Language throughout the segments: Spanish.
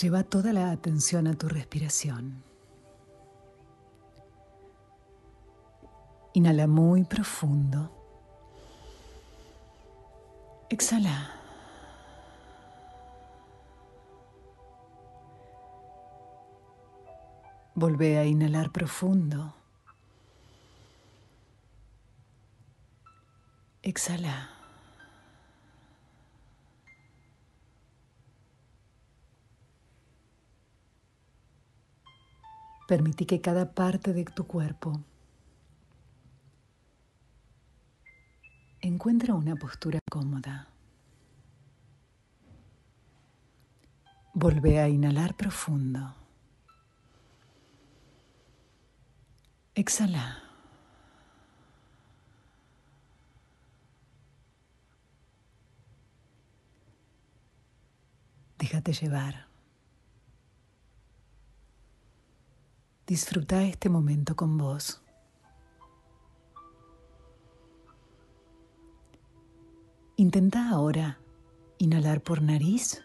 Lleva toda la atención a tu respiración. Inhala muy profundo. Exhala. Volvé a inhalar profundo. Exhala. Permití que cada parte de tu cuerpo encuentre una postura cómoda. Volvé a inhalar profundo. Exhala. Déjate llevar. Disfruta este momento con vos. Intenta ahora inhalar por nariz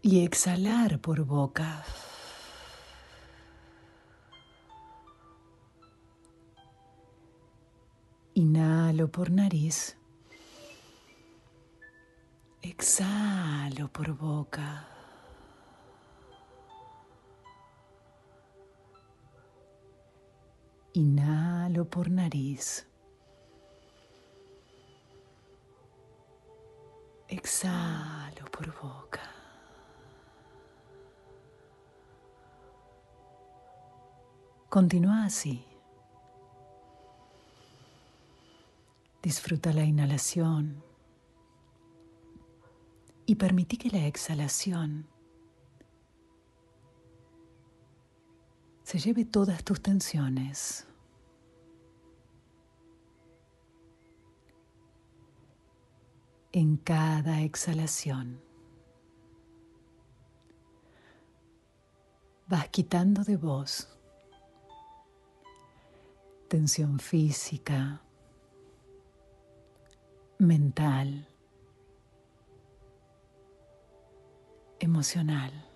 y exhalar por boca. Inhalo por nariz. Exhalo por boca. Inhalo por nariz. Exhalo por boca. Continúa así. Disfruta la inhalación y permití que la exhalación se lleve todas tus tensiones. En cada exhalación vas quitando de vos tensión física, mental, emocional.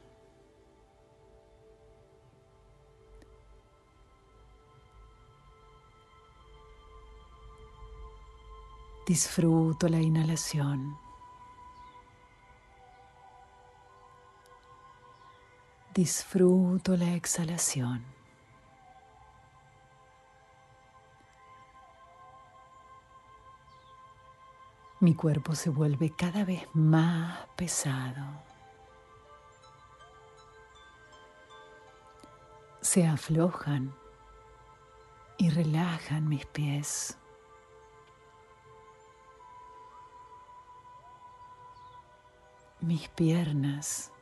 Disfruto la inhalación. Disfruto la exhalación. Mi cuerpo se vuelve cada vez más pesado. Se aflojan y relajan mis pies. Mis piernas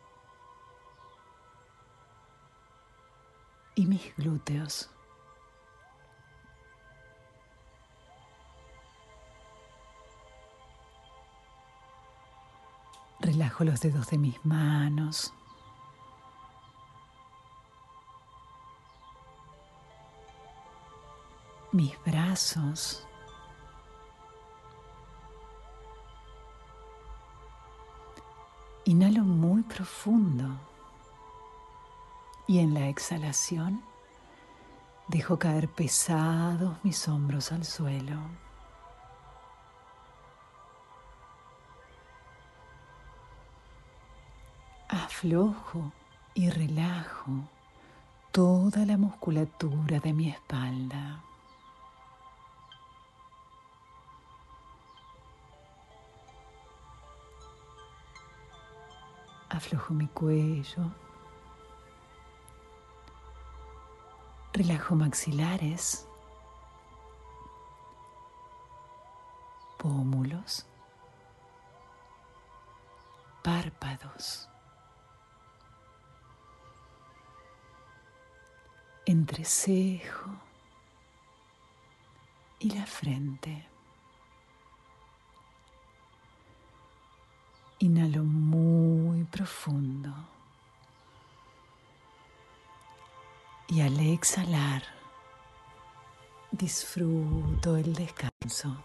y mis glúteos. Relajo los dedos de mis manos. Mis brazos. Inhalo muy profundo y en la exhalación dejo caer pesados mis hombros al suelo. Aflojo y relajo toda la musculatura de mi espalda. Aflojo mi cuello. Relajo maxilares. Pómulos. Párpados. Entrecejo. Y la frente. Inhalo muy profundo. Y al exhalar, disfruto el descanso.